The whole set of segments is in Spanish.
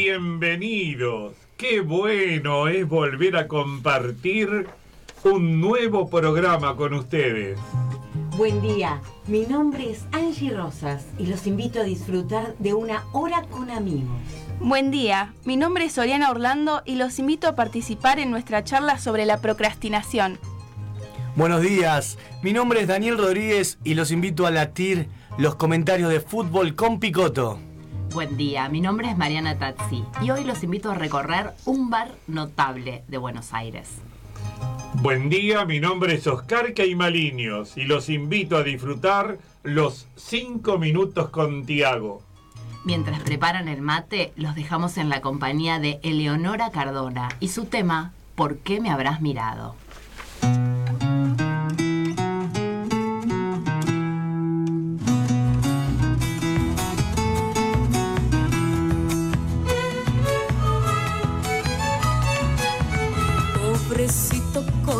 Bienvenidos. Qué bueno es volver a compartir un nuevo programa con ustedes. Buen día, mi nombre es Angie Rosas y los invito a disfrutar de una hora con amigos. Buen día, mi nombre es Oriana Orlando y los invito a participar en nuestra charla sobre la procrastinación. Buenos días, mi nombre es Daniel Rodríguez y los invito a latir los comentarios de fútbol con Picoto. Buen día, mi nombre es Mariana Tazzi y hoy los invito a recorrer un bar notable de Buenos Aires. Buen día, mi nombre es Oscar Caimaliños y los invito a disfrutar los 5 minutos con Tiago. Mientras preparan el mate, los dejamos en la compañía de Eleonora Cardona y su tema, ¿Por qué me habrás mirado?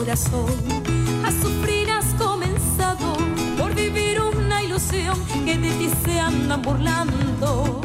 A sufrir has comenzado por vivir una ilusión que de ti se andan burlando.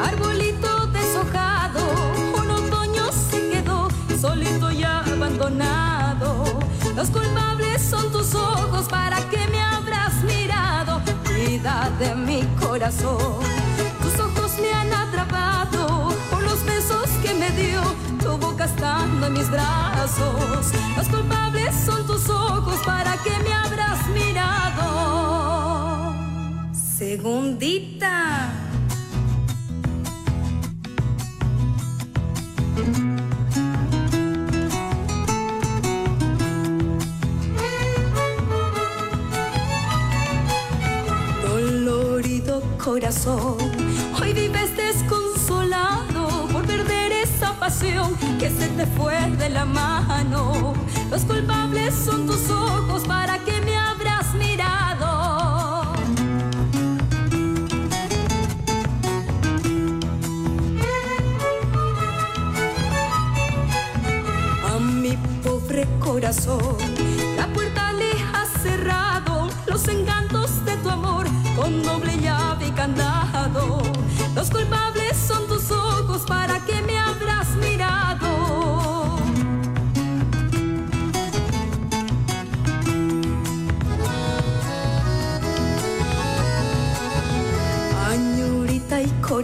Arbolito deshojado, un otoño se quedó solito y abandonado. Los culpables son tus ojos, ¿para qué me habrás mirado? Vida de mi corazón, tus ojos me han atrapado por los besos que me dio tu boca estando en mis brazos. Los culpables son tus ojos, ¿para qué me habrás mirado? Segundita. Que se te fue de la mano. Los culpables son tus ojos, ¿para qué me habrás mirado? a mi pobre corazón.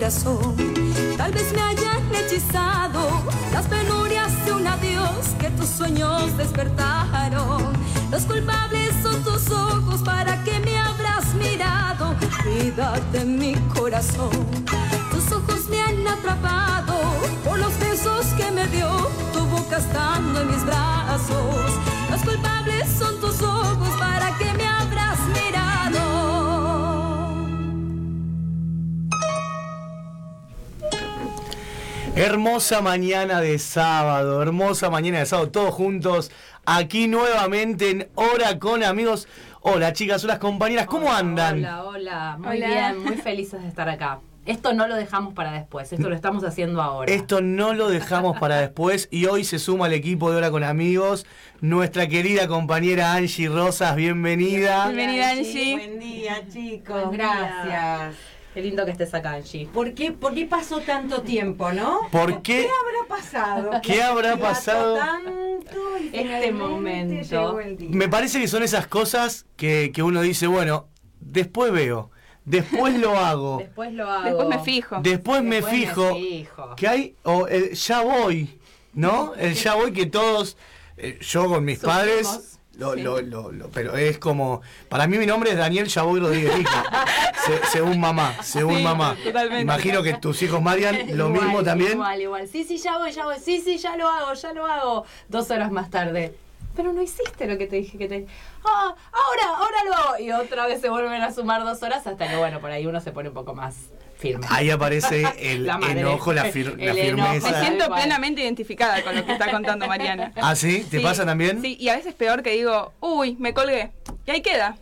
Tal vez me hayan hechizado las penurias de un adiós que tus sueños despertaron. Los culpables son tus ojos, ¿para qué me habrás mirado? De mi corazón, tus ojos me han atrapado por los besos que me dio tu boca estando en mis brazos. Los culpables son Hermosa mañana de sábado, hermosa mañana de sábado, todos juntos, aquí nuevamente en Hora con Amigos. Hola chicas, hola compañeras, ¿cómo andan? Hola, hola, muy Hola. bien, muy felices de estar acá. Esto no lo dejamos para después, esto lo estamos haciendo ahora. Esto no lo dejamos para después y hoy se suma al equipo de Hora con Amigos nuestra querida compañera Angie Rosas, bienvenida. Bienvenida, Angie. Buen día, chicos. Gracias. Qué lindo que estés acá, Angie. ¿Por qué, ¿Por qué pasó tanto tiempo, no? ¿Por qué? ¿Qué habrá pasado? ¿Qué habrá pasado? tanto y Este momento. llegó el día. Me parece que son esas cosas que, que uno dice, bueno, después veo, después lo hago, Después lo hago. Después me fijo. después me Después me fijo, fijo. que hay, o el ya voy, ¿no? El ya voy que todos, eh, yo con mis Sufrimos. padres, lo, lo, lo, lo- pero es como, para mí mi nombre es Daniel Yaboy Rodríguez se- según mamá, según Sí, mamá. totalmente. Imagino que tus hijos Marian, lo Igual, mismo también. Igual, igual. Sí, sí, ya voy, ya voy. Sí, sí, ya lo hago, ya lo hago. Dos horas más tarde. pero no hiciste lo que te dije que te... Ah, ahora, ahora lo hago. Y otra vez se vuelven a sumar dos horas hasta que, bueno, por ahí uno se pone un poco más firme. Ahí aparece el La enojo, la, fir- la El enojo. Me firmeza. siento plenamente identificada con lo que está contando Mariana. ¿Ah, sí? ¿Te Sí, pasa también? Sí, y a veces peor que digo, uy, me colgué. Y ahí queda.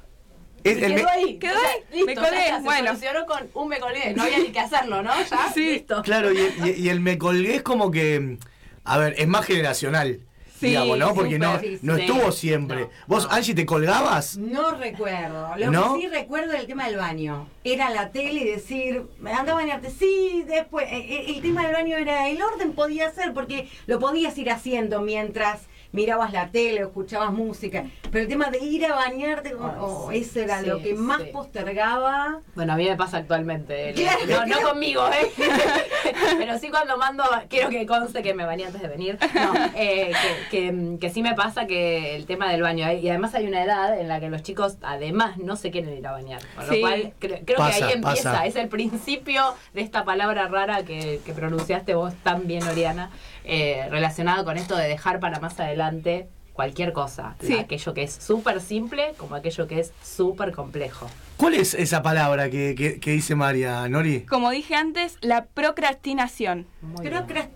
Es- quedó me- ahí. quedó O sea, ahí, listo, me ya colgué, se bueno. solucionó con un me colgué. No había ni que hacerlo, ¿no? Ya, Sí. listo. Claro, y, y- y el me colgué es como que, a ver, es más generacional, Sí, digamos, ¿no? Porque no, no estuvo siempre. No, ¿Vos, no. Angie, te colgabas? No recuerdo. Lo ¿No? que sí recuerdo es el tema del baño. Era la tele y decir, anda a bañarte. Sí, después. eh, eh, El tema del baño era el orden, podía ser, porque lo podías ir haciendo mientras mirabas la tele o escuchabas música. Pero el tema de ir a bañarte, oh, ese era sí, lo que más sí. postergaba. Bueno, a mí me pasa actualmente. el- no, no conmigo, ¿eh? Pero sí cuando mando, quiero que conste que me bañé antes de venir. No, eh, que, que, que sí me pasa que el tema del baño. Y además hay una edad en la que los chicos, además, no se quieren ir a bañar. Con Sí. lo cual, cre- creo Pasa, que ahí empieza. pasa. Es el principio de esta palabra rara que, que pronunciaste vos tan bien, Oriana, eh, relacionado con esto de dejar para más adelante cualquier cosa. Sí. Aquello que es súper simple como aquello que es súper complejo. ¿Cuál es esa palabra que, que- que dice María, Nori? Como dije antes, la procrastinación.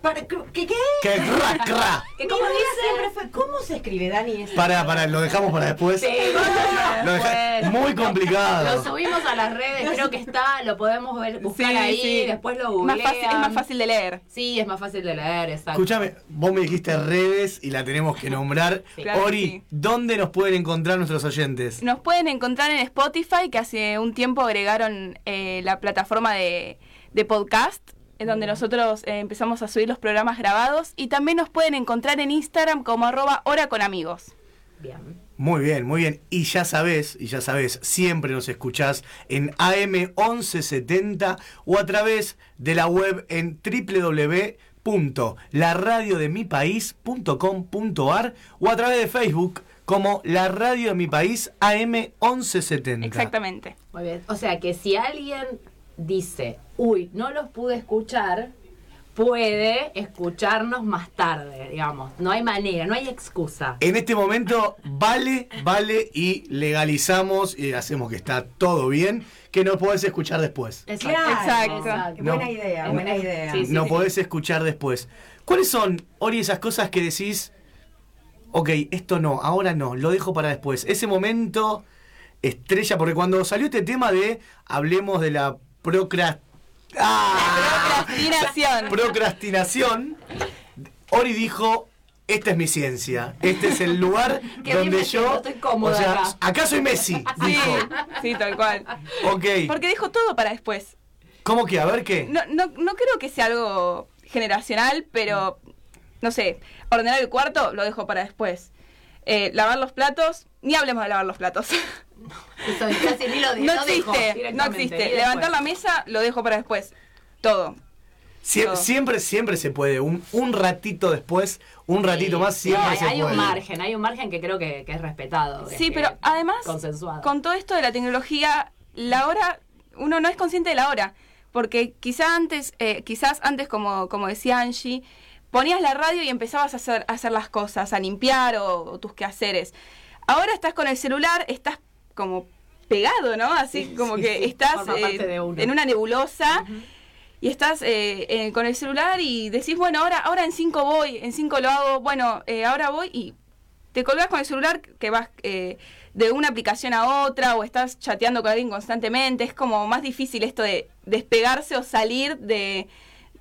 Para- ¿qué? qué? ¡Que cra, cra! Que Mi como idea dice... siempre fue, ¿cómo se escribe, Dani? esa Para, palabra? para, lo dejamos para después. Sí, Lo deja- muy complicado. Lo subimos a las redes, creo que está, lo podemos ver, buscar Sí, ahí, sí. después lo Más googlean. fácil, es más fácil de leer. Sí, es más fácil de leer, exacto. Escúchame, vos me dijiste redes y la tenemos que nombrar. Sí. Claro que Ori, sí. ¿dónde nos pueden encontrar nuestros oyentes? Nos pueden encontrar en Spotify, que hace un tiempo agregaron eh, la plataforma de, de podcast, en donde nosotros eh, empezamos a subir los programas grabados. Y también nos pueden encontrar en Instagram como arroba hora con amigos. Bien. Muy bien, muy bien. Y ya sabés, y ya sabés, siempre nos escuchás en AM 1170 o a través de la web en www.laradiodemipaís.com.ar o a través de Facebook como La Radio de Mi País AM 1170. Exactamente. Muy bien. O sea que si alguien dice, uy, no los pude escuchar, puede escucharnos más tarde, digamos. No hay manera, no hay excusa. En este momento vale, vale y legalizamos y hacemos que está todo bien, que no podés escuchar después. Claro, Exacto. Buena No. idea, buena idea. Sí, sí. no podés escuchar después. ¿Cuáles son, Ori, esas cosas que decís, ok, esto no, ahora no, lo dejo para después? Ese momento estrella, porque cuando salió este tema de hablemos de la procra- ¡Ah! Procrastinación. procrastinación, Ori dijo, esta es mi ciencia, este es el lugar donde yo... estoy cómoda o sea, acá. acá soy Messi, Sí, dijo. sí, tal cual. Ok, Porque dijo todo para después. ¿cómo que? A ver qué. No, no, no creo que sea algo generacional, pero no sé, ordenar el cuarto lo dejo para después. Eh, lavar los platos, ni hablemos de lavar los platos. Eso casi ni lo, no lo dejo existe, no existe. Levantar la mesa lo dejo para después. Todo. Sie- siempre, siempre se puede. Un, un ratito después, un ratito Sí. más, siempre No, hay, se hay puede. un margen, hay un margen que creo que, que es respetado. que Sí, es pero que- además, consensuado. con todo esto de la tecnología, la hora, uno no es consciente de la hora. Porque quizá antes, eh, quizás antes, como, como decía Angie, ponías la radio y empezabas a hacer, a hacer las cosas, a limpiar o, o tus quehaceres. Ahora estás con el celular, estás como pegado, ¿no? Así Sí, como sí, que sí, estás eh, en una nebulosa. Y estás eh, eh, con el celular y decís, bueno, ahora, ahora en cinco voy, en cinco lo hago, bueno, eh, ahora voy y te colgas con el celular que vas eh, de una aplicación a otra o estás chateando con alguien constantemente. Es como más difícil esto de despegarse o salir de,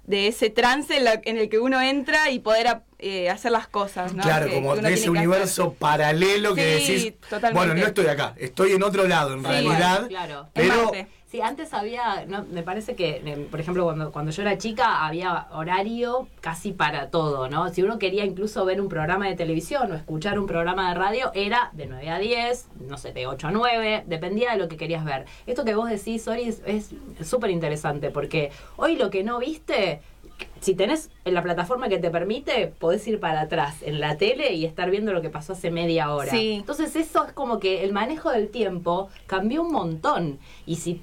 de ese trance en, la- en el que uno entra y poder eh, hacer las cosas. ¿no? Claro, que- como que de ese universo paralelo que Sí, decís, totalmente. bueno, no estoy acá, estoy en otro lado en Sí, realidad, claro. Pero Marte. Sí, antes había, no, me parece que, eh, por ejemplo, cuando, cuando yo era chica había horario casi para todo, ¿no? Si uno quería incluso ver un programa de televisión o escuchar un programa de radio, era de 9 a 10, no sé, de 8 a 9, dependía de lo que querías ver. Esto que vos decís, Ori, es- súper interesante porque hoy lo que no viste, si tenés en la plataforma que te permite, podés ir para atrás en la tele y estar viendo lo que pasó hace media hora. Sí. Entonces eso es como que el manejo del tiempo cambió un montón. Y si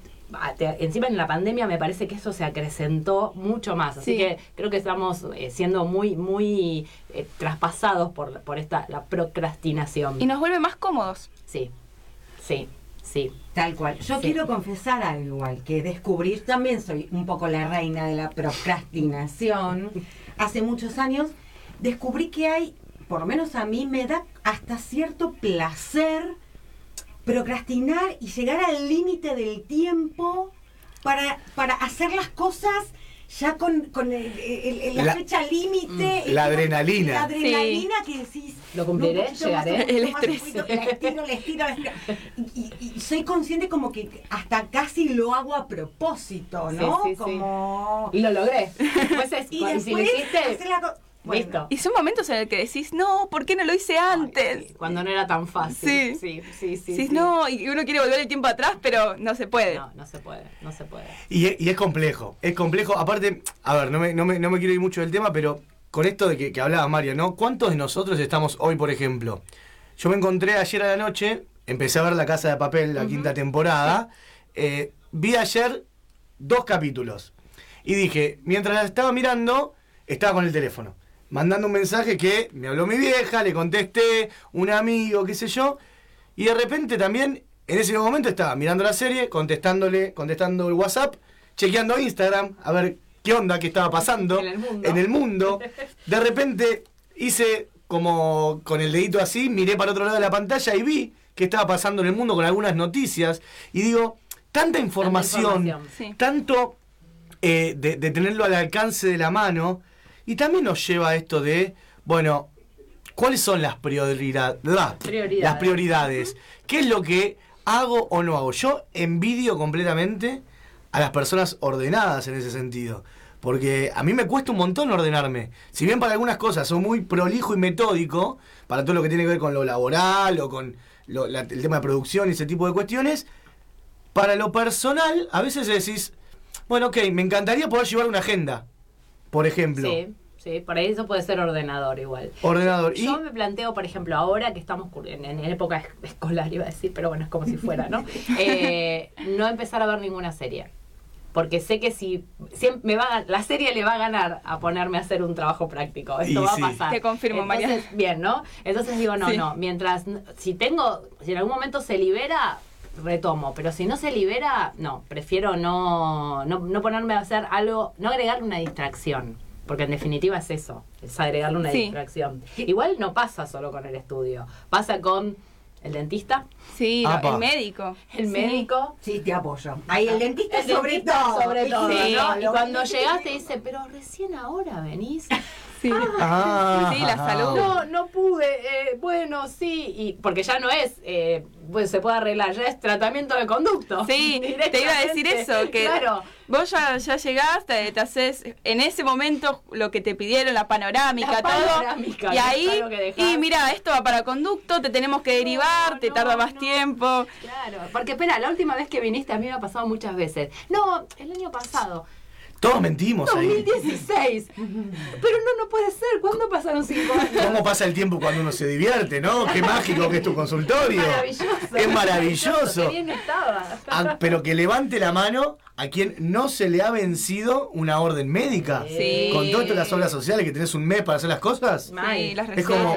encima en la pandemia me parece que eso se acrecentó mucho más. Así Sí. que creo que estamos eh, siendo muy, muy eh, traspasados por, por esta, la procrastinación. Y nos vuelve más cómodos. Sí, sí, sí. Tal cual. Yo Sí. quiero confesar algo igual, que descubrir también soy un poco la reina de la procrastinación. Hace muchos años descubrí que hay, por lo menos a mí, me da hasta cierto placer procrastinar y llegar al límite del tiempo para, para hacer las cosas ya con, con el- el- el- la, La- fecha límite. Mm, la adrenalina. La adrenalina que decís. Lo cumpliré, no, más, llegaré. El estrés. poquito, La estiro, la estiro, la estiro. Y, y- y soy consciente como que hasta casi lo hago a propósito, ¿no? Sí, sí, sí. como... Y lo logré. Después es, Y cuando- si lo después hiciste, hacer la co- Bueno, listo. Y son momentos en el que decís, no, ¿por qué no lo hice antes? Ay, Cuando no era tan fácil. Sí. sí, sí. sí, Decís, sí. no, y uno quiere volver el tiempo atrás, pero no se puede. No, no se puede, no se puede. Y, y es complejo, es complejo. Aparte, a ver, no me, no me, no me quiero ir mucho del tema, pero con esto de que, que hablaba Mario, ¿no? ¿Cuántos de nosotros estamos hoy, por ejemplo? Yo me encontré ayer a la noche, empecé a ver La Casa de Papel, la quinta temporada. eh, vi ayer dos capítulos. Y dije, mientras la estaba mirando, estaba con el teléfono. Mandando un mensaje que me habló mi vieja, le contesté, un amigo, qué sé yo. Y de repente también, en ese momento, estaba mirando la serie, contestándole, contestando el WhatsApp, chequeando Instagram, a ver qué onda, qué estaba pasando En el mundo. en el mundo. De repente hice como con el dedito así, miré para otro lado de la pantalla y vi qué estaba pasando en el mundo con algunas noticias. Y digo, tanta información, información. Sí. tanto eh, de, de tenerlo al alcance de la mano. Y también nos lleva a esto de, bueno, ¿cuáles son las prioridad- la- Prioridades. Las prioridades. ¿Qué es lo que hago o no hago? Yo envidio completamente a las personas ordenadas en ese sentido. Porque a mí me cuesta un montón ordenarme. Si bien para algunas cosas soy muy prolijo y metódico, para todo lo que tiene que ver con lo laboral o con lo- la- el tema de producción y ese tipo de cuestiones, para lo personal, a veces decís, bueno, ok, me encantaría poder llevar una agenda, por ejemplo. Sí, sí, por ahí eso puede ser ordenador igual. Ordenador. Yo me planteo, por ejemplo, ahora que estamos en, en época es- escolar, iba a decir, pero bueno, es como si fuera, ¿no? Eh, no empezar a ver ninguna serie. Porque sé que si siempre me va a, la serie le va a ganar a ponerme a hacer un trabajo práctico. Esto Y va sí. a pasar. Te confirmo, Entonces, María. Bien, ¿no? Entonces digo, no, Sí. no. Mientras, n- si tengo, si en algún momento se libera, retomo. Pero si no se libera, no. Prefiero no, no, no ponerme a hacer algo, no agregarle una distracción. Porque en definitiva es eso, es agregarle una Sí. distracción. Igual no pasa solo con el estudio, pasa con el dentista, Sí, Apa. el médico. el Sí. médico, sí, te apoyo. Ahí el dentista el sobre dentista todo. sobre todo, Sí, ¿no? Y cuando llegas te dice, pero recién ahora venís. Sí. Ah, Sí, la salud. No, no pude, eh, bueno, sí, y porque ya no es, eh, pues se puede arreglar, ya es tratamiento de conducto. Sí, te iba a decir eso, que Claro, vos ya, ya llegaste, te haces en ese momento lo que te pidieron, la panorámica, La todo. panorámica, y ahí, y mira, esto va para conducto, te tenemos que derivar, te no, tarda más no. tiempo. claro, porque espera, la última vez que viniste a mí me ha pasado muchas veces. No, el año pasado. Todos mentimos ahí. 2016. Pero no, no puede ser. ¿Cuándo pasaron cinco años? ¿Cómo pasa el tiempo cuando uno se divierte, no? Qué mágico que es tu consultorio. Maravilloso. Es maravilloso. Qué bien estaba. Ah, pero que levante la mano a quien no se le ha vencido una orden médica. Sí. Con todas las obras sociales que tenés un mes para hacer las cosas. Sí, las Es como-.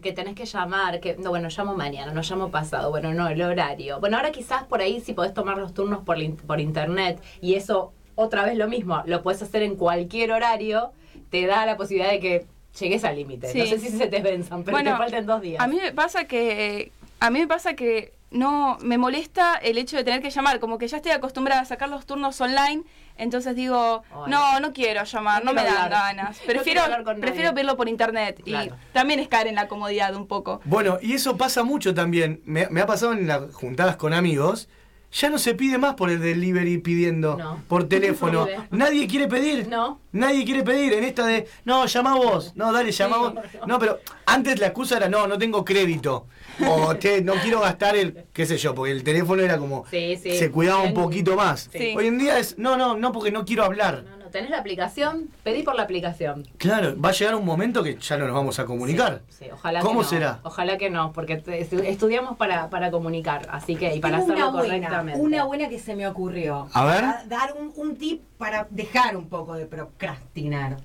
Que tenés que llamar, que no, bueno, llamo mañana, no llamo pasado, bueno, no, el horario. Bueno, ahora quizás por ahí si podés tomar los turnos por, por internet y eso, otra vez lo mismo, lo puedes hacer en cualquier horario, te da la posibilidad de que llegues al límite. Sí. No sé si se te venzan, pero Bueno, te faltan dos días. A mí me pasa que a mí me pasa que no me molesta el hecho de tener que llamar, como que ya estoy acostumbrada a sacar los turnos online, entonces digo, no, no quiero llamar, No no, me dan hablar. ganas. Prefiero prefiero verlo por internet Claro. y también es caer en la comodidad un poco. Bueno, y eso pasa mucho también. Me, me ha pasado en las juntadas con amigos. Ya no se pide más por el delivery pidiendo No. por teléfono. Nadie quiere pedir. No. Nadie quiere pedir en esta de, no, llama vos. No, dale, llama vos. No, pero antes la excusa era, no, no tengo crédito. O te, no quiero gastar el, qué sé yo, porque el teléfono era como, Sí, sí. se cuidaba un poquito más. Hoy en día es, no, no, no, porque no quiero hablar. No, no tenés la aplicación, pedí por la aplicación. Claro, va a llegar un momento que ya no nos vamos a comunicar. Sí, ojalá ¿Cómo que no. será? Ojalá que no, porque te- estudiamos para, para comunicar, así que y para Tengo hacerlo una buena, correctamente. una buena que se me ocurrió. A ver. Dar un, un tip para dejar un poco de procrastinar.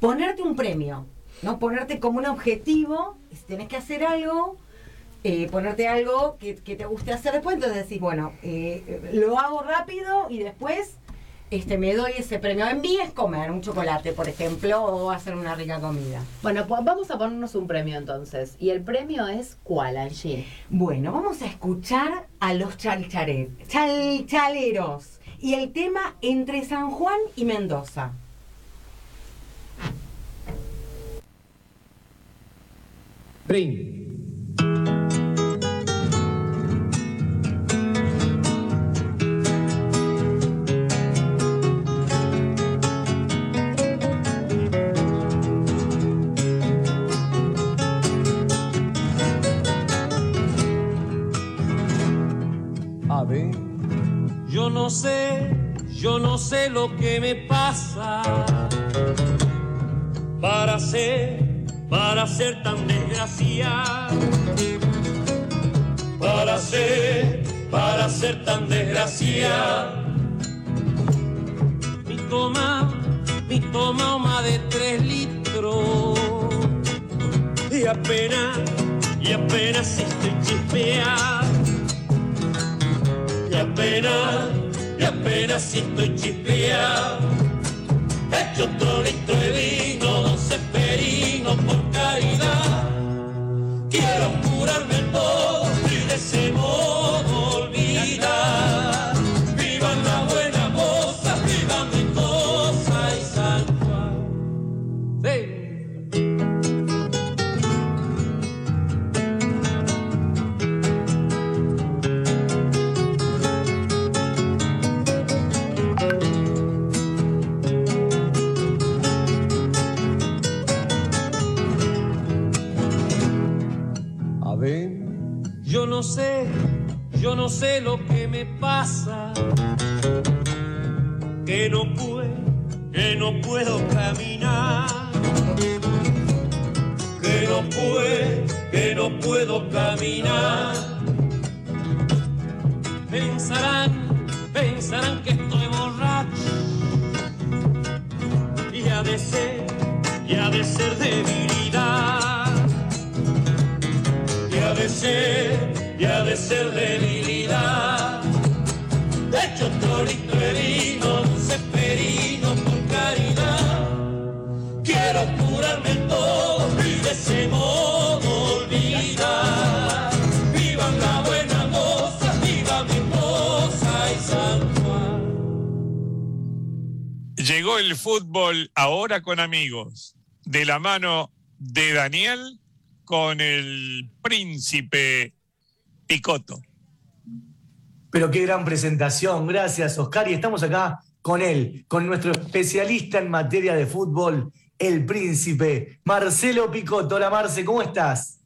Ponerte un premio, ¿no? Ponerte como un objetivo, si tenés que hacer algo, eh, ponerte algo que, que te guste hacer después, entonces decís, bueno, eh, lo hago rápido y después este, me doy ese premio. En mí es comer un chocolate, por ejemplo, o hacer una rica comida. Bueno, pues vamos a ponernos un premio entonces. ¿Y el premio es cuál, Angie? Bueno, vamos a escuchar a los chalchaleros y el tema entre San Juan y Mendoza. A no sé, yo no sé lo que me pasa para ser, para ser tan desgraciado, para ser, para ser tan desgraciado. Mi toma, mi toma más de tres litros y apenas, y apenas estoy chispeado. Y apenas, y apenas estoy chispeado. Hecho otro litro de vino, doce perinos por caridad. Quiero curarme el todo sé lo que me pasa. Que no puedo, que no puedo caminar. Que no puedo, que no puedo caminar. Pensarán, pensarán que estoy borracho. Y ha de ser, y ha de ser debilidad. Ser, debilidad. De hecho, otro litro de vino, perino por caridad. Quiero curarme todo y de ese modo olvidar. Vivan la buena moza, viva Mendoza y San Juan. Llegó el fútbol ahora con amigos, de la mano de Daniel con el príncipe Picoto. Pero qué gran presentación, gracias Oscar. Y estamos acá con él, con nuestro especialista en materia de fútbol, el príncipe Marcelo Picotto. Hola Marce, ¿cómo estás?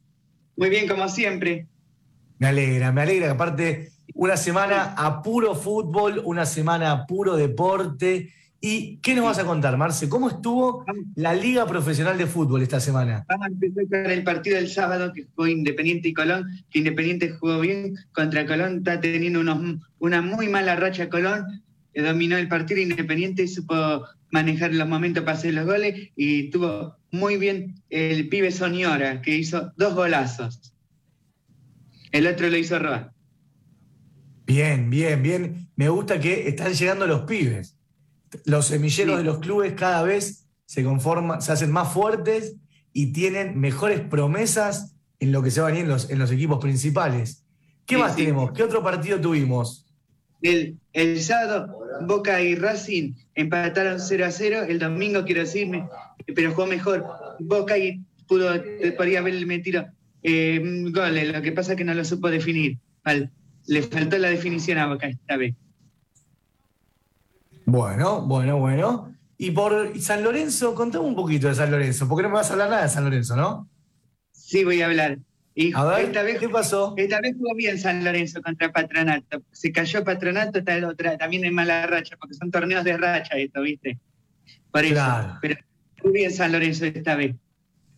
Muy bien, como siempre. Me alegra, me alegra que aparte una semana a puro fútbol, una semana a puro deporte. ¿Y qué nos vas a contar, Marce? ¿Cómo estuvo la Liga Profesional de Fútbol esta semana? Vamos a empezar con el partido del sábado que jugó Independiente y Colón, que Independiente jugó bien contra Colón, está teniendo unos, una muy mala racha Colón, eh, dominó el partido Independiente, supo manejar los momentos para hacer los goles y tuvo muy bien el pibe Soñora, que hizo dos golazos. El otro lo hizo Roa. Bien, bien, bien. Me gusta que están llegando los pibes. Los semilleros Sí. de los clubes cada vez se conforman, se hacen más fuertes y tienen mejores promesas en lo que se va a venir en los, en los equipos principales. ¿Qué Sí, más sí. tenemos? ¿Qué otro partido tuvimos? El, el sábado, Boca y Racing empataron 0 a 0. El domingo, quiero decirme, pero jugó mejor. Boca y pudo, podría haberle metido eh, goles. Lo que pasa es que no lo supo definir. Le faltó la definición a Boca esta vez. Bueno, bueno, bueno. Y por San Lorenzo, contame un poquito de San Lorenzo, porque no me vas a hablar nada de San Lorenzo, ¿no? Sí, voy a hablar. Y A ver, esta vez ¿qué pasó? Esta vez jugó bien San Lorenzo contra Patronato. Se cayó Patronato, está el otra, también en mala racha, porque son torneos de racha esto, ¿viste? Por eso. Claro. Pero muy bien San Lorenzo esta vez.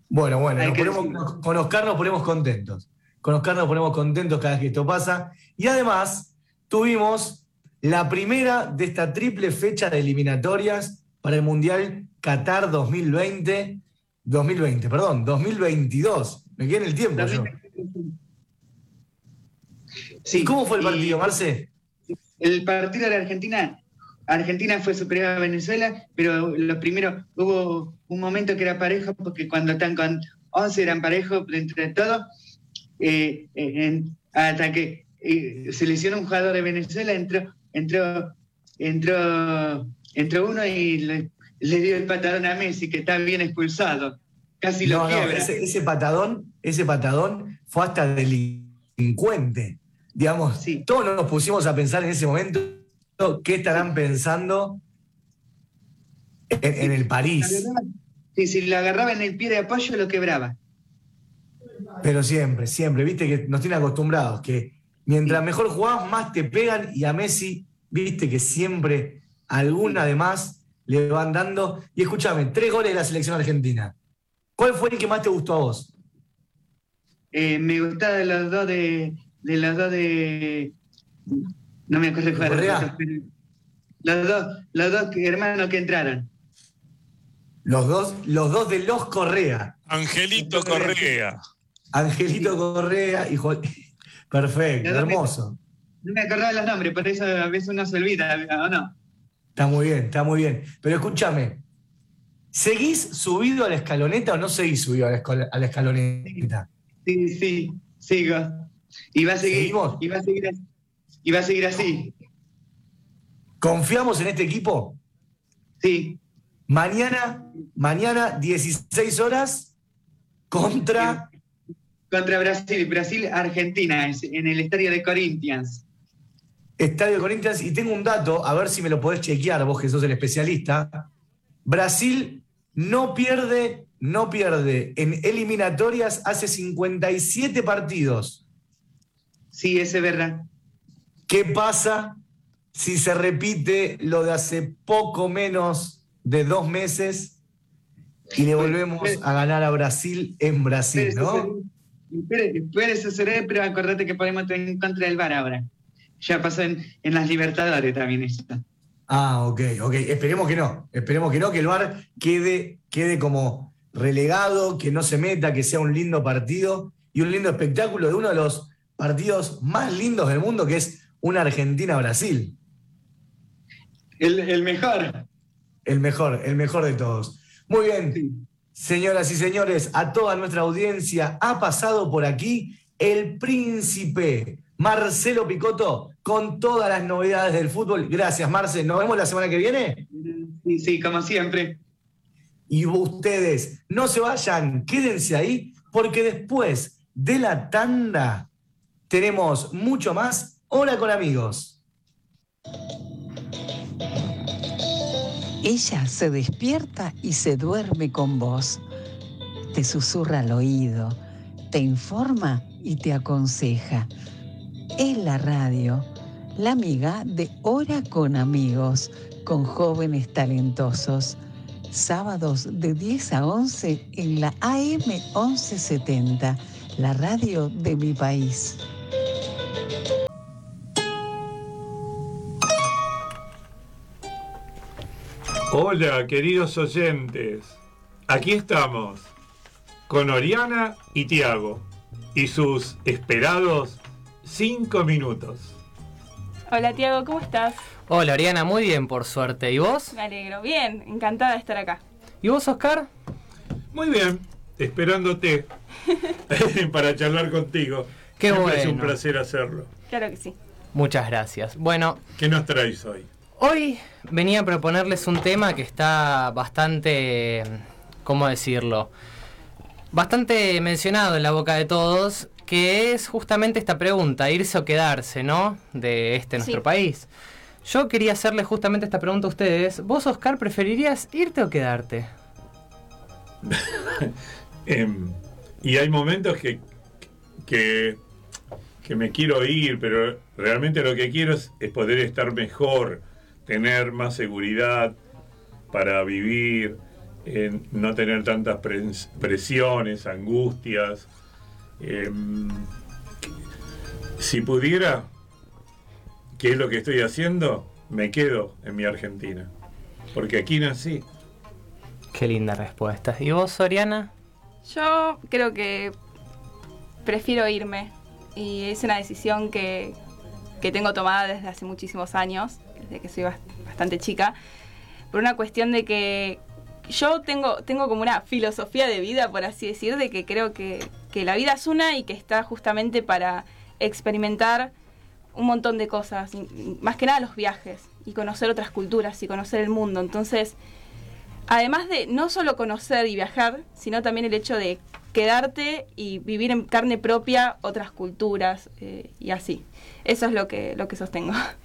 Bueno, bueno, nos ponemos- con Oscar nos ponemos contentos. Con Oscar nos ponemos contentos cada vez que esto pasa. Y además, tuvimos la primera de esta triple fecha de eliminatorias para el Mundial Qatar 2020. 2020, perdón, 2022. Me quedé en el tiempo yo. Sí, ¿Y cómo fue el partido, Marce? El partido de la Argentina, Argentina fue superior a Venezuela, pero los primeros, hubo un momento que era parejo, porque cuando están con 11 eran parejos entre todos, eh, eh, hasta que eh, se lesionó un jugador de Venezuela, entró, entró, entró, entró uno y le, le dio el patadón a Messi, que está bien expulsado. Casi lo No, no, quiebra. ese, ese patadón, ese patadón fue hasta delincuente. Digamos, Sí. todos nos pusimos a pensar en ese momento qué estarán pensando en, en el París. Sí, si lo agarraba en el pie de apoyo, lo quebraba. Pero siempre, siempre, viste que nos tienen acostumbrados, que mientras mejor jugás, más te pegan y a Messi, viste que siempre alguna de más le van dando. Y escúchame, tres goles de la selección argentina. ¿Cuál fue el que más te gustó a vos? Eh, me gustaba de los dos de, de los dos de no me acuerdo cuál Correa. era, los dos, los dos hermanos que entraron. Los dos, los dos de los Correa. Angelito Correa. Angelito Correa y Perfecto, hermoso. No me acordaba los nombres, por eso a veces uno se olvida, ¿o no? Está muy bien, está muy bien. Pero escúchame, ¿seguís subido a la escaloneta o no seguís subido a la, escola- a la escaloneta? Sí, sí, sigo. Y va a seguir, ¿Seguimos? y va a seguir así. Y va a seguir así. ¿Confiamos en este equipo? Sí. Mañana, mañana, 16 horas, contra. Contra Brasil, Brasil-Argentina, en el estadio de Corinthians. Estadio Corinthians. Y tengo un dato, a ver si me lo podés chequear, vos que sos el especialista. Brasil no pierde, no pierde en eliminatorias hace 57 partidos. Sí, ese es verdad. ¿Qué pasa si se repite lo de hace poco menos de dos meses y le volvemos a ganar a Brasil en Brasil, ¿no? Puede suceder, pero acordate que podemos estar en contra del VAR ahora. Ya pasó en, en las Libertadores también eso. Ah, ok, ok. Esperemos que no. Esperemos que no, que el VAR quede, quede como relegado, que no se meta, que sea un lindo partido y un lindo espectáculo de uno de los partidos más lindos del mundo, que es una Argentina-Brasil. El, el mejor. El mejor, el mejor de todos. Muy bien, señoras y señores, a toda nuestra audiencia ha pasado por aquí el príncipe Marcelo Picotto con todas las novedades del fútbol. Gracias, Marce. Nos vemos la semana que viene. Sí, sí, como siempre. Y ustedes, no se vayan, quédense ahí, porque después de la tanda tenemos mucho más. Hola con amigos. Ella se despierta y se duerme con vos. Te susurra al oído, te informa y te aconseja. Es la radio, la amiga de Hora con amigos, con jóvenes talentosos. Sábados de 10 a 11 en la AM 1170, la radio de mi país. Hola, queridos oyentes. Aquí estamos con Oriana y Tiago y sus esperados cinco minutos. Hola Tiago, ¿cómo estás? Hola, Oriana, muy bien, por suerte. ¿Y vos? Me alegro. Bien, encantada de estar acá. ¿Y vos, Oscar? Muy bien, esperándote para charlar contigo. Qué Siempre Es un bueno. placer hacerlo. Claro que sí. Muchas gracias. Bueno, ¿Qué nos traes hoy? Hoy venía a proponerles un tema que está bastante, ¿cómo decirlo? Bastante mencionado en la boca de todos, que es justamente esta pregunta, irse o quedarse, ¿no? De este nuestro Sí. país. Yo quería hacerle justamente esta pregunta a ustedes. ¿Vos, Oscar, preferirías irte o quedarte? Em, y hay momentos que, que, que me quiero ir, pero realmente lo que quiero es, es poder estar mejor, tener más seguridad para vivir, en no tener tantas pres- presiones, angustias. Em, si pudiera, ¿qué es lo que estoy haciendo? Me quedo en mi Argentina. Porque aquí nací. Qué linda respuesta. ¿Y vos, Soriana? Yo creo que prefiero irme y es una decisión que, que tengo tomada desde hace muchísimos años, desde que soy bas- bastante chica, por una cuestión de que yo tengo, tengo como una filosofía de vida, por así decir, de que creo que, que la vida es una y que está justamente para experimentar un montón de cosas, más que nada los viajes y conocer otras culturas y conocer el mundo. Entonces, además de no solo conocer y viajar, sino también el hecho de quedarte y vivir en carne propia otras culturas eh, y así. Eso es lo que, lo que sostengo.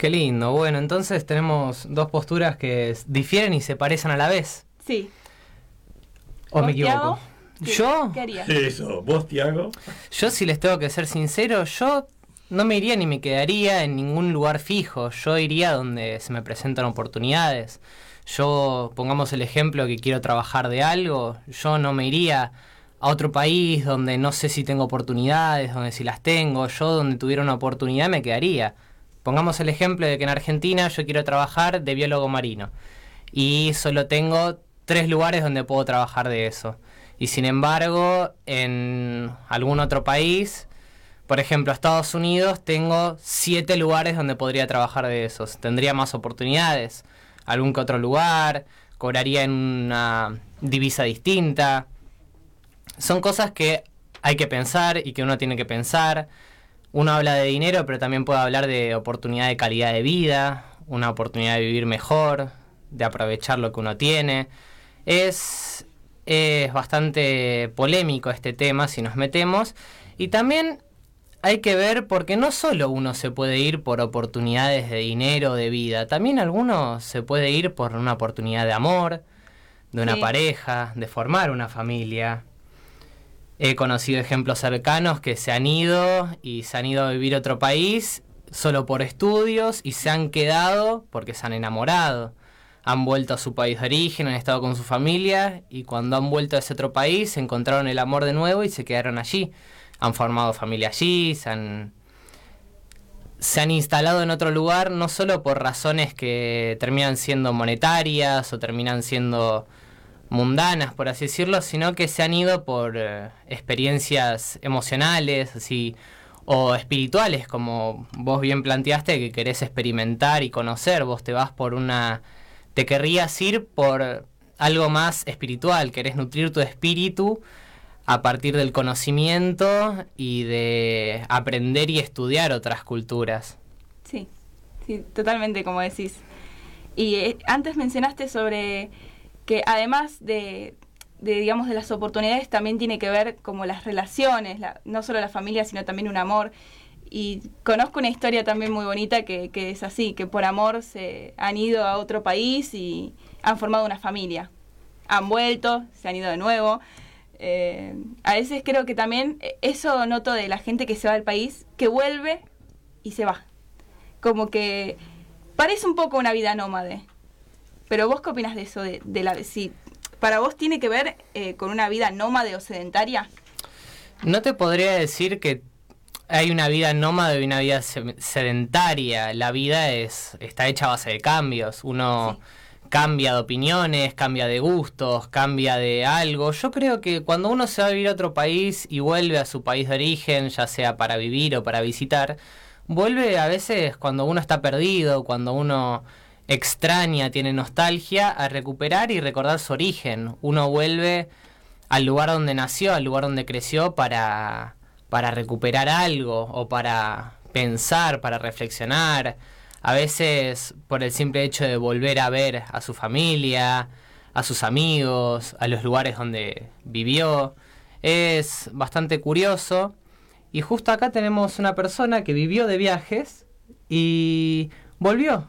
Qué lindo. Bueno, entonces tenemos dos posturas que difieren y se parecen a la vez. Sí. ¿O me ¿Vos, equivoco? Tiago? ¿Qué- ¿Yo? ¿Qué harías? Eso, vos, Tiago. Yo si les tengo que ser sincero, yo no me iría ni me quedaría en ningún lugar fijo. Yo iría donde se me presentan oportunidades. Yo, pongamos el ejemplo que quiero trabajar de algo, yo no me iría a otro país donde no sé si tengo oportunidades, donde si las tengo. Yo donde tuviera una oportunidad me quedaría. Pongamos el ejemplo de que en Argentina yo quiero trabajar de biólogo marino y solo tengo tres lugares donde puedo trabajar de eso. Y sin embargo, en algún otro país, por ejemplo, Estados Unidos, tengo siete lugares donde podría trabajar de esos. Tendría más oportunidades. Algún que otro lugar, cobraría en una divisa distinta. Son cosas que hay que pensar y que uno tiene que pensar. Uno habla de dinero, pero también puede hablar de oportunidad de calidad de vida, una oportunidad de vivir mejor, de aprovechar lo que uno tiene. Es, es bastante polémico este tema si nos metemos. Y también hay que ver porque no solo uno se puede ir por oportunidades de dinero, de vida, también alguno se puede ir por una oportunidad de amor, de una Sí. pareja, de formar una familia. He conocido ejemplos cercanos que se han ido y se han ido a vivir a otro país solo por estudios y se han quedado porque se han enamorado. Han vuelto a su país de origen, han estado con su familia y cuando han vuelto a ese otro país encontraron el amor de nuevo y se quedaron allí. Han formado familia allí, se han, se han instalado en otro lugar no solo por razones que terminan siendo monetarias o terminan siendo mundanas, por así decirlo, sino que se han ido por eh, experiencias emocionales, así, o espirituales, como vos bien planteaste, que querés experimentar y conocer, vos te vas por una... te querrías ir por algo más espiritual, querés nutrir tu espíritu a partir del conocimiento y de aprender y estudiar otras culturas. Sí, sí, totalmente como decís. Y eh, antes mencionaste sobre que además de, digamos, de las oportunidades, también tiene que ver como las relaciones, la- no solo la familia, sino también un amor. Y conozco una historia también muy bonita que, que es así, que por amor se han ido a otro país y han formado una familia. Han vuelto, se han ido de nuevo. Eh, a veces creo que también eso noto de la gente que se va del país, que vuelve y se va. Como que parece un poco una vida nómade. Pero vos qué opinas de eso? De, de la, si para vos tiene que ver eh, con una vida nómade o sedentaria. No te podría decir que hay una vida nómada y una vida se- sedentaria. La vida es está hecha a base de cambios. Uno cambia de opiniones, cambia de gustos, cambia de algo. Yo creo que cuando uno se va a vivir a otro país y vuelve a su país de origen, ya sea para vivir o para visitar, vuelve a veces cuando uno está perdido, cuando uno extraña, tiene nostalgia, a recuperar y recordar su origen. Uno vuelve al lugar donde nació, al lugar donde creció para, para recuperar algo o para pensar, para reflexionar. A veces por el simple hecho de volver a ver a su familia, a sus amigos, a los lugares donde vivió. Es bastante curioso. Y justo acá tenemos una persona que vivió de viajes y volvió.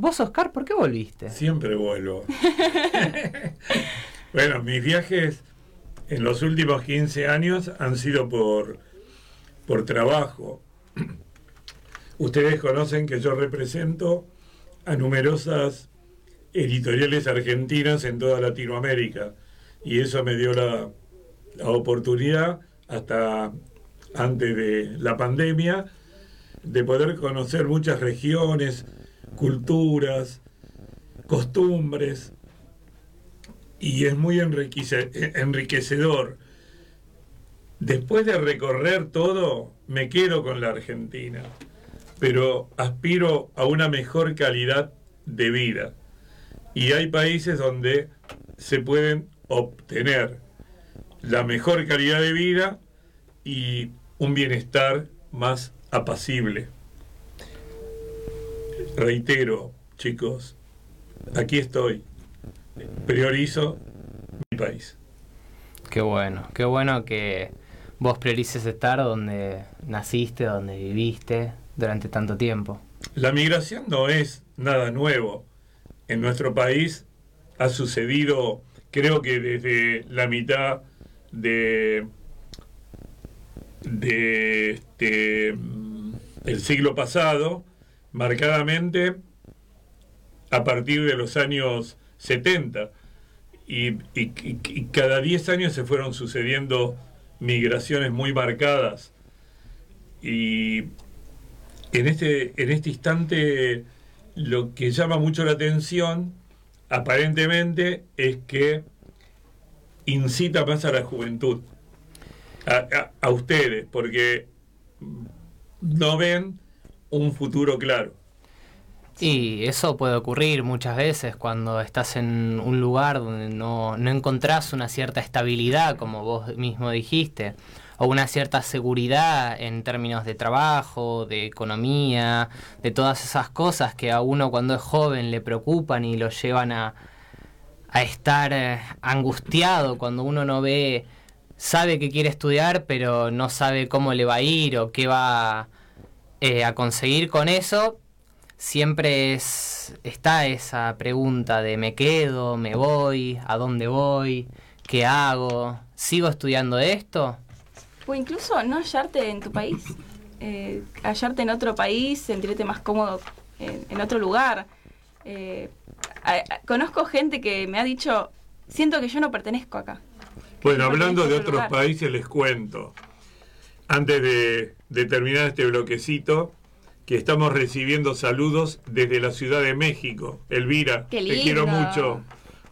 Vos, Oscar, ¿por qué volviste? Siempre vuelvo. bueno, mis viajes en los últimos 15 años han sido por, por trabajo. Ustedes conocen que yo represento a numerosas editoriales argentinas en toda Latinoamérica. Y eso me dio la, la oportunidad, hasta antes de la pandemia, de poder conocer muchas regiones, culturas, costumbres, y es muy enriquece- enriquecedor. Después de recorrer todo, me quedo con la Argentina, pero aspiro a una mejor calidad de vida. Y hay países donde se pueden obtener la mejor calidad de vida y un bienestar más apacible. Reitero, chicos, aquí estoy. Priorizo mi país. Qué bueno, qué bueno que vos priorices estar donde naciste, donde viviste durante tanto tiempo. La migración no es nada nuevo. En nuestro país ha sucedido, creo que desde la mitad de, de este, mm, el siglo pasado, marcadamente a partir de los años 70. Y, cada 10 años se fueron sucediendo migraciones muy marcadas. Y en este, en este instante lo que llama mucho la atención, aparentemente, es que incita más a la juventud, a- a ustedes, porque no ven un futuro claro. Y eso puede ocurrir muchas veces cuando estás en un lugar donde no, no encontrás una cierta estabilidad, como vos mismo dijiste, o una cierta seguridad en términos de trabajo, de economía, de todas esas cosas que a uno cuando es joven le preocupan y lo llevan a, a estar eh, angustiado cuando uno no ve, sabe que quiere estudiar, pero no sabe cómo le va a ir o qué va eh, a conseguir con eso siempre es, está esa pregunta de me quedo, me voy, a dónde voy, qué hago, sigo estudiando esto. O incluso no hallarte en tu país. Eh, hallarte en otro país, sentirte más cómodo en, en otro lugar. Eh, a- a- conozco gente que me ha dicho, siento que yo no pertenezco acá. Bueno, hablando de otro otros lugar. países, les cuento, antes de, de terminar este bloquecito, que estamos recibiendo saludos desde la Ciudad de México. Elvira, Qué te quiero mucho.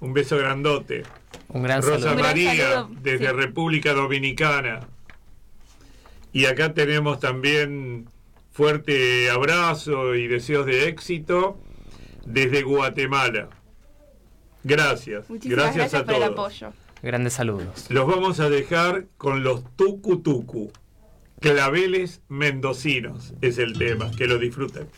Un beso grandote. Un gran Rosa saludo. Un gran María, saludo, desde sí. República Dominicana. Y acá tenemos también fuerte abrazo y deseos de éxito desde Guatemala. Gracias. Muchísimas gracias, gracias, a por el todos. apoyo. Grandes saludos. Los vamos a dejar con los tucu tucu. Claveles mendocinos es el tema. Que lo disfruten.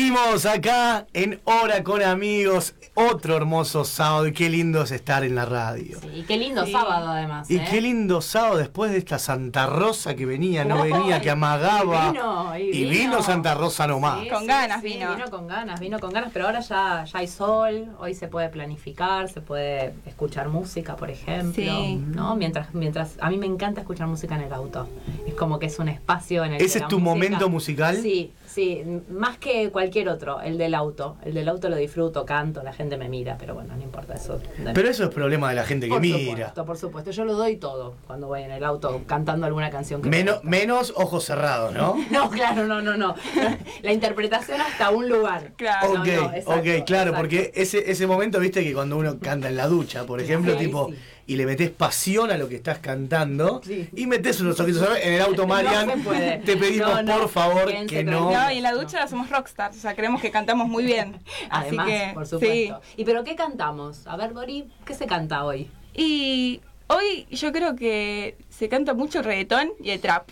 Seguimos acá en Hora con Amigos. Otro hermoso sábado y qué lindo es estar en la radio. Sí, y qué lindo Sí. sábado además. Y ¿eh? qué lindo sábado después de esta Santa Rosa que venía, no venía, que amagaba. y vino, y Y vino vino. Santa Rosa nomás. Sí, Con sí, ganas sí, vino. Vino con ganas, vino con ganas, pero ahora ya, ya hay sol, hoy se puede planificar, se puede escuchar música, por ejemplo. Sí. ¿no? Mientras, mientras, a mí me encanta escuchar música en el auto. Es como que es un espacio en el que ¿Ese es tu música- momento musical? Sí, sí, más que cualquier otro, el del auto. El del auto lo disfruto, canto, la gente me mira, pero bueno, no importa eso. Pero eso es problema de la gente que por mira. supuesto, por supuesto. Yo lo doy todo cuando voy en el auto cantando alguna canción que me Menos, menos ojos cerrados, ¿no? No, claro, no, no, no. La interpretación hasta un lugar. Claro. No, ok, no, exacto, ok, claro, exacto. porque ese, ese momento, viste que cuando uno canta en la ducha, por ejemplo, Sí, tipo, sí. Y le metes pasión a lo que estás cantando, Sí. y metes unos ojitos en el auto, No Marian, se puede. te pedimos No, no, por favor que no. y en la ducha somos rockstars, o sea, creemos que cantamos muy bien. Así Además, que, por sí. supuesto. ¿Y pero qué cantamos? A ver, Dori, ¿qué se canta hoy? Y hoy yo creo que se canta mucho reggaetón y el trap.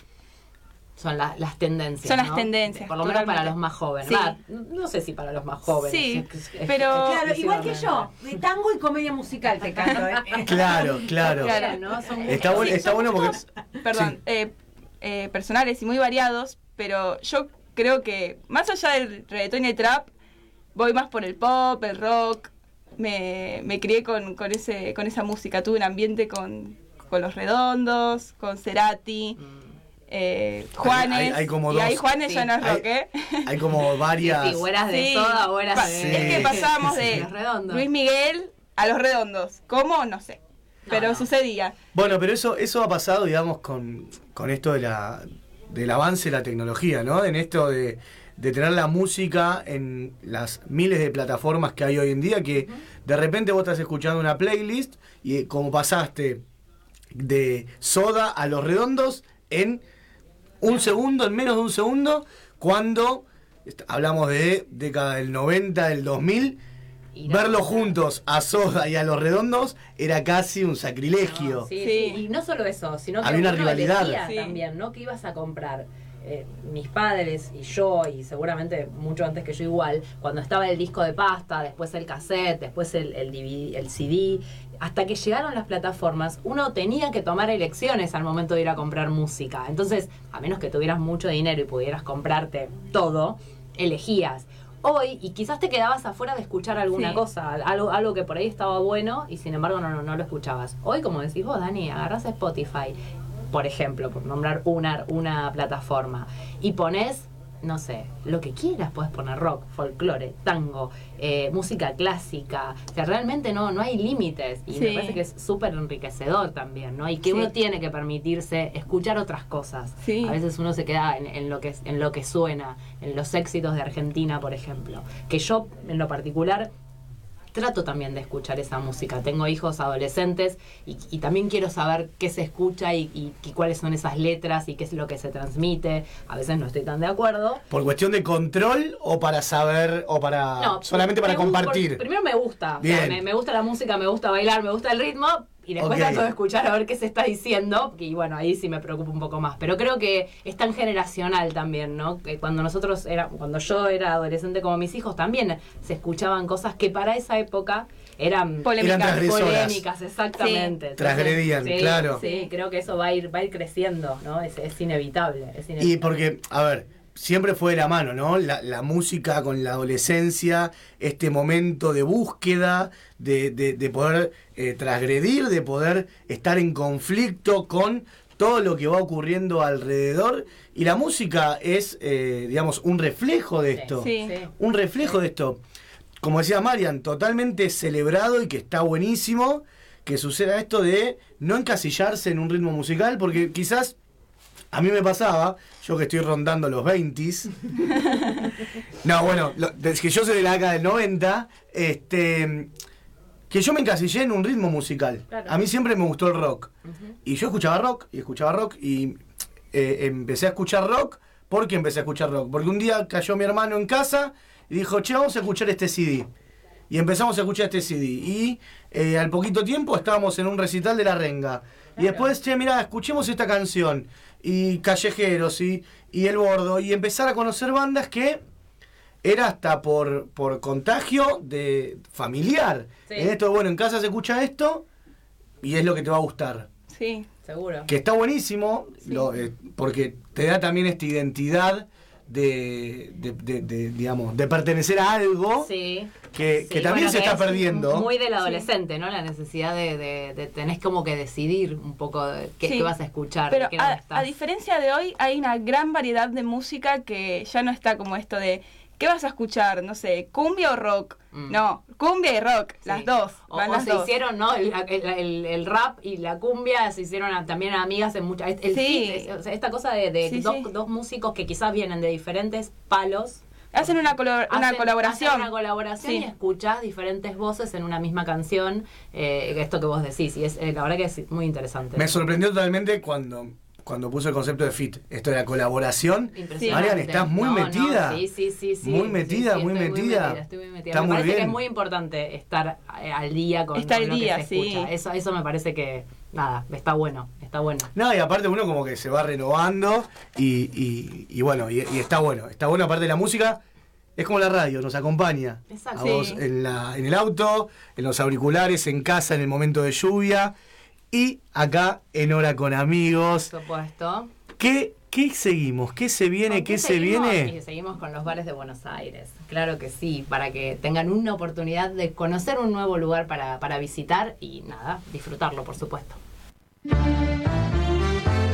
Son la- las tendencias. Son las ¿no? tendencias, Por lo menos para los más jóvenes. Sí. Va, no sé si para los más jóvenes. Sí, Es- es- pero- Claro, igual que yo, de tango y comedia musical te canto. ¿eh? Claro, claro. Claro. ¿no? Son Está, está bueno porque. Perdón, Sí. eh, eh, personales y muy variados, pero yo creo que más allá del reggaetón y el trap, voy más por el pop, el rock. Me, me crié con, con, ese, con esa música, tuve un ambiente con, con Los Redondos, con Cerati, eh, Juanes. hay- hay como y ahí dos- Juanes ya sí. no es Hay- rock, ¿eh? Hay como varias. Sí, o eras de Sí. soda o eras Pa- de... Es que pasábamos de. Luis Miguel a Los Redondos. ¿Cómo? No sé. Pero no. sucedía. Bueno, pero eso, eso ha pasado, digamos, con, con esto de la, del avance de la tecnología, ¿no? En esto de, de tener la música en las miles de plataformas que hay hoy en día, que de repente vos estás escuchando una playlist y eh, como pasaste de soda a los redondos en un segundo, en menos de un segundo, cuando hablamos de década del 90, del 2000, Y no- verlos juntos a soda y a los redondos era casi un sacrilegio. No, sí, Sí. sí. Y no solo eso, sino que Había una rivalidad. también, ¿no? Que ibas a comprar. Eh, mis padres y yo, y seguramente mucho antes que yo igual, cuando estaba el disco de pasta, después el cassette, después el, el, DVD, el CD, hasta que llegaron las plataformas, uno tenía que tomar elecciones al momento de ir a comprar música. Entonces, a menos que tuvieras mucho dinero y pudieras comprarte todo, elegías. Hoy, y quizás te quedabas afuera de escuchar alguna Sí. cosa, algo, algo que por ahí estaba bueno y sin embargo no, no, no lo escuchabas. Hoy, como decís vos, Dani, agarras Spotify, por ejemplo, por nombrar una, una plataforma, y pones, no sé, lo que quieras, puedes poner rock, folclore, tango, eh, música clásica, o sea, realmente no, no hay límites y me Sí. parece que es súper enriquecedor también, ¿no? Y que Sí. uno tiene que permitirse escuchar otras cosas. Sí. A veces uno se queda en, en lo que, en lo que suena, en los éxitos de Argentina, por ejemplo, que yo en lo particular trato también de escuchar esa música. Tengo hijos adolescentes y, y también quiero saber qué se escucha y, y- y cuáles son esas letras y qué es lo que se transmite. A veces no estoy tan de acuerdo. ¿Por cuestión de control o para saber o para No, solamente para compartir? por- primero me gusta. o sea, Bien. me, me gusta la música, me gusta bailar, me gusta el ritmo. Y después Ok. trato de escuchar a ver qué se está diciendo. Y bueno, ahí sí me preocupa un poco más. Pero creo que es tan generacional también, ¿no? Que cuando nosotros era, cuando yo era adolescente como mis hijos, también se escuchaban cosas que para esa época eran Polémicas. Eran polémicas, exactamente. Entonces, Transgredían, sí, claro. Sí, creo que eso va a ir, va a ir creciendo, ¿no? Es, es inevitable, es Y inevitable. porque, a ver, siempre fue de la mano, ¿no? La, la música con la adolescencia, este momento de búsqueda, de, de- de poder eh, transgredir, de poder estar en conflicto con todo lo que va ocurriendo alrededor. Y la música es, eh, digamos, un reflejo de esto. Sí. Un reflejo de esto. Como decía Marian, totalmente celebrado y que está buenísimo que suceda esto de no encasillarse en un ritmo musical, porque quizás a mí me pasaba, yo que estoy rondando los 20 No, bueno, lo- desde que yo soy de la década del 90, este, que yo me encasillé en un ritmo musical. Claro. A mí siempre me gustó el rock. Y yo escuchaba rock, y escuchaba rock, y eh, empecé a escuchar rock. ¿Por qué empecé a escuchar rock? Porque un día cayó mi hermano en casa y dijo, che, vamos a escuchar este CD. Y empezamos a escuchar este CD. Y eh, al poquito tiempo estábamos en un recital de La Renga. Y después, che, mirá, escuchemos esta canción. Y Callejeros y, y El Bordo. Y empezar a conocer bandas que era hasta por, por contagio de familiar. Sí. En esto, bueno, en casa se escucha esto y es lo que te va a gustar. Sí. Seguro. Que está buenísimo, lo, eh, porque te da también esta identidad de, de, de- de, digamos, de pertenecer a algo Sí. que, Sí, que también bueno, se que está es perdiendo. Muy del adolescente, ¿no? La necesidad de, de, de tenés como que decidir un poco de qué, Sí. qué vas a escuchar. Pero de qué no a, estás. a diferencia de hoy, hay una gran variedad de música que ya no está como esto de ¿qué vas a escuchar? No sé, cumbia o rock. Mm. No, cumbia y rock, las dos. O, van o las se dos. hicieron, ¿no? El, el- el- el rap y la cumbia se hicieron a- también amigas en muchas. el Sí. fit, es- esta cosa de, de Sí, dos, sí. dos músicos que quizás vienen de diferentes palos. Hacen una, color- una colaboración. hacen una colaboración Sí. y escuchás diferentes voces en una misma canción. eh, esto que vos decís. Y es eh, la verdad que es muy interesante. Me sorprendió totalmente cuando, cuando puso el concepto de fit. Esto de la colaboración. Marian, estás muy No, no, metida. sí, sí, sí, sí. Muy Sí, metida, sí, muy estoy metida. estoy muy metida. Está me muy parece que bien. es muy importante estar eh, al día con, Estar con al lo día, que se sí. escucha. Eso, eso me parece que, nada, está bueno, está bueno. No, y aparte uno como que se va renovando y, y- y bueno, y, y está bueno. Está bueno aparte de la música. Es como la radio, nos acompaña. Exacto. A vos Sí. en, la, en el auto, en los auriculares, en casa, en el momento de lluvia. Y acá en Hora con Amigos. Por supuesto. ¿Qué, qué seguimos? ¿Qué se viene? ¿Con ¿Qué, se seguimos? viene? Y seguimos con los bares de Buenos Aires. Claro que sí, para que tengan una oportunidad de conocer un nuevo lugar para, para visitar y nada, disfrutarlo, por supuesto.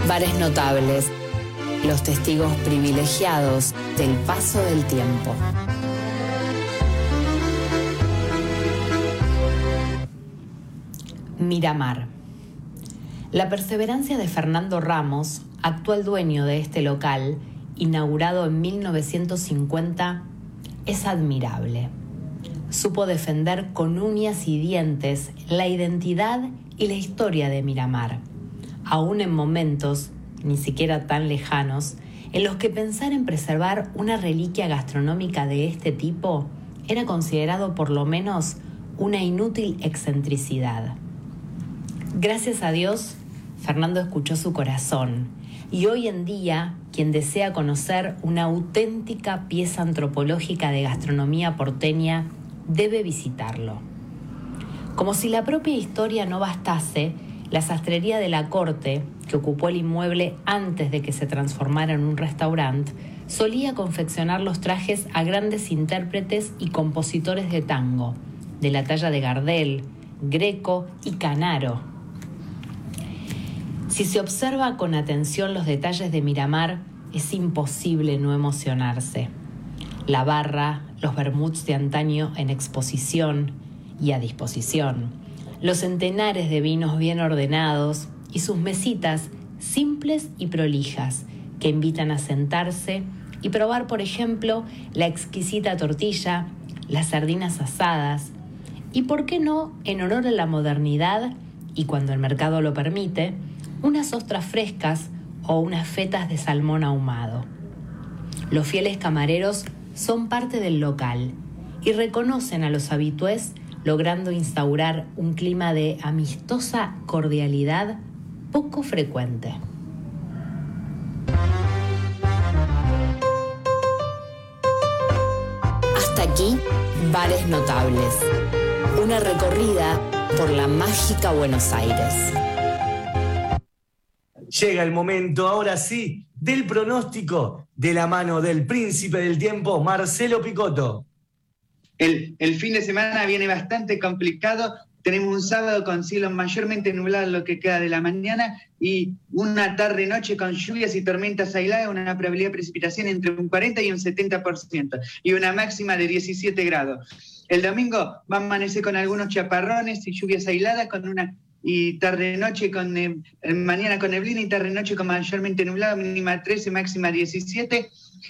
Bares notables, los testigos privilegiados del paso del tiempo. Miramar. La perseverancia de Fernando Ramos, actual dueño de este local, inaugurado en 1950, es admirable. Supo defender con uñas y dientes la identidad y la historia de Miramar, aún en momentos, ni siquiera tan lejanos, en los que pensar en preservar una reliquia gastronómica de este tipo era considerado por lo menos una inútil excentricidad. Gracias a Dios, Fernando escuchó su corazón y hoy en día quien desea conocer una auténtica pieza antropológica de gastronomía porteña debe visitarlo. Como si la propia historia no bastase, la sastrería de la corte, que ocupó el inmueble antes de que se transformara en un restaurante, solía confeccionar los trajes a grandes intérpretes y compositores de tango, de la talla de Gardel, Greco y Canaro. Si se observa con atención los detalles de Miramar, es imposible no emocionarse. La barra, los bermuds de antaño en exposición y a disposición, los centenares de vinos bien ordenados y sus mesitas simples y prolijas que invitan a sentarse y probar, por ejemplo, la exquisita tortilla, las sardinas asadas y, por qué no, en honor a la modernidad y cuando el mercado lo permite, unas ostras frescas o unas fetas de salmón ahumado. Los fieles camareros son parte del local y reconocen a los habitués logrando instaurar un clima de amistosa cordialidad poco frecuente. Hasta aquí, Bares Notables. Una recorrida por la mágica Buenos Aires. Llega el momento, ahora sí, del pronóstico de la mano del príncipe del tiempo, Marcelo Picotto. El, fin de semana viene bastante complicado. Tenemos un sábado con cielo mayormente nublado lo que queda de la mañana y una tarde-noche con lluvias y tormentas aisladas, una probabilidad de precipitación entre un 40 y un 70% y una máxima de 17 grados. El domingo va a amanecer con algunos chaparrones y lluvias aisladas con una y tarde-noche con eh, mañana con neblina y tarde-noche con mayormente nublado, mínima 13, máxima 17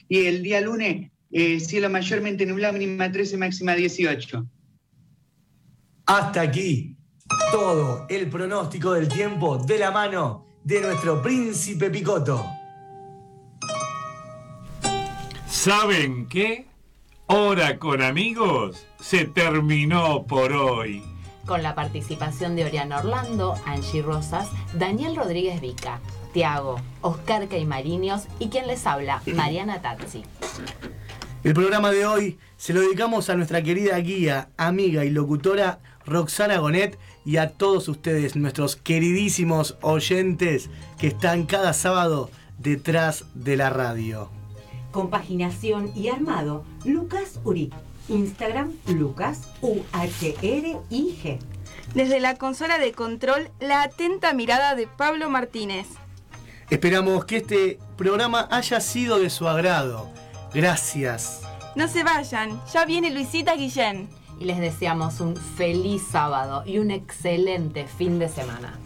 y el día lunes eh, cielo mayormente nublado, mínima 13, máxima 18. Hasta aquí todo el pronóstico del tiempo de la mano de nuestro príncipe Picotto. ¿Saben qué? Hora con amigos se terminó por hoy. Con la participación de Oriana Orlando, Angie Rosas, Daniel Rodríguez Vica, Tiago, Oscar Caimariños y quien les habla, Mariana Tazzi. El programa de hoy se lo dedicamos a nuestra querida guía, amiga y locutora Roxana Gonet y a todos ustedes, nuestros queridísimos oyentes que están cada sábado detrás de la radio. Compaginación y armado, Lucas Uri. Instagram, Lucas U-H-R-I-G. Desde la consola de control, la atenta mirada de Pablo Martínez. Esperamos que este programa haya sido de su agrado. Gracias. No se vayan, ya viene Luisita Guillén. Y les deseamos un feliz sábado y un excelente fin de semana.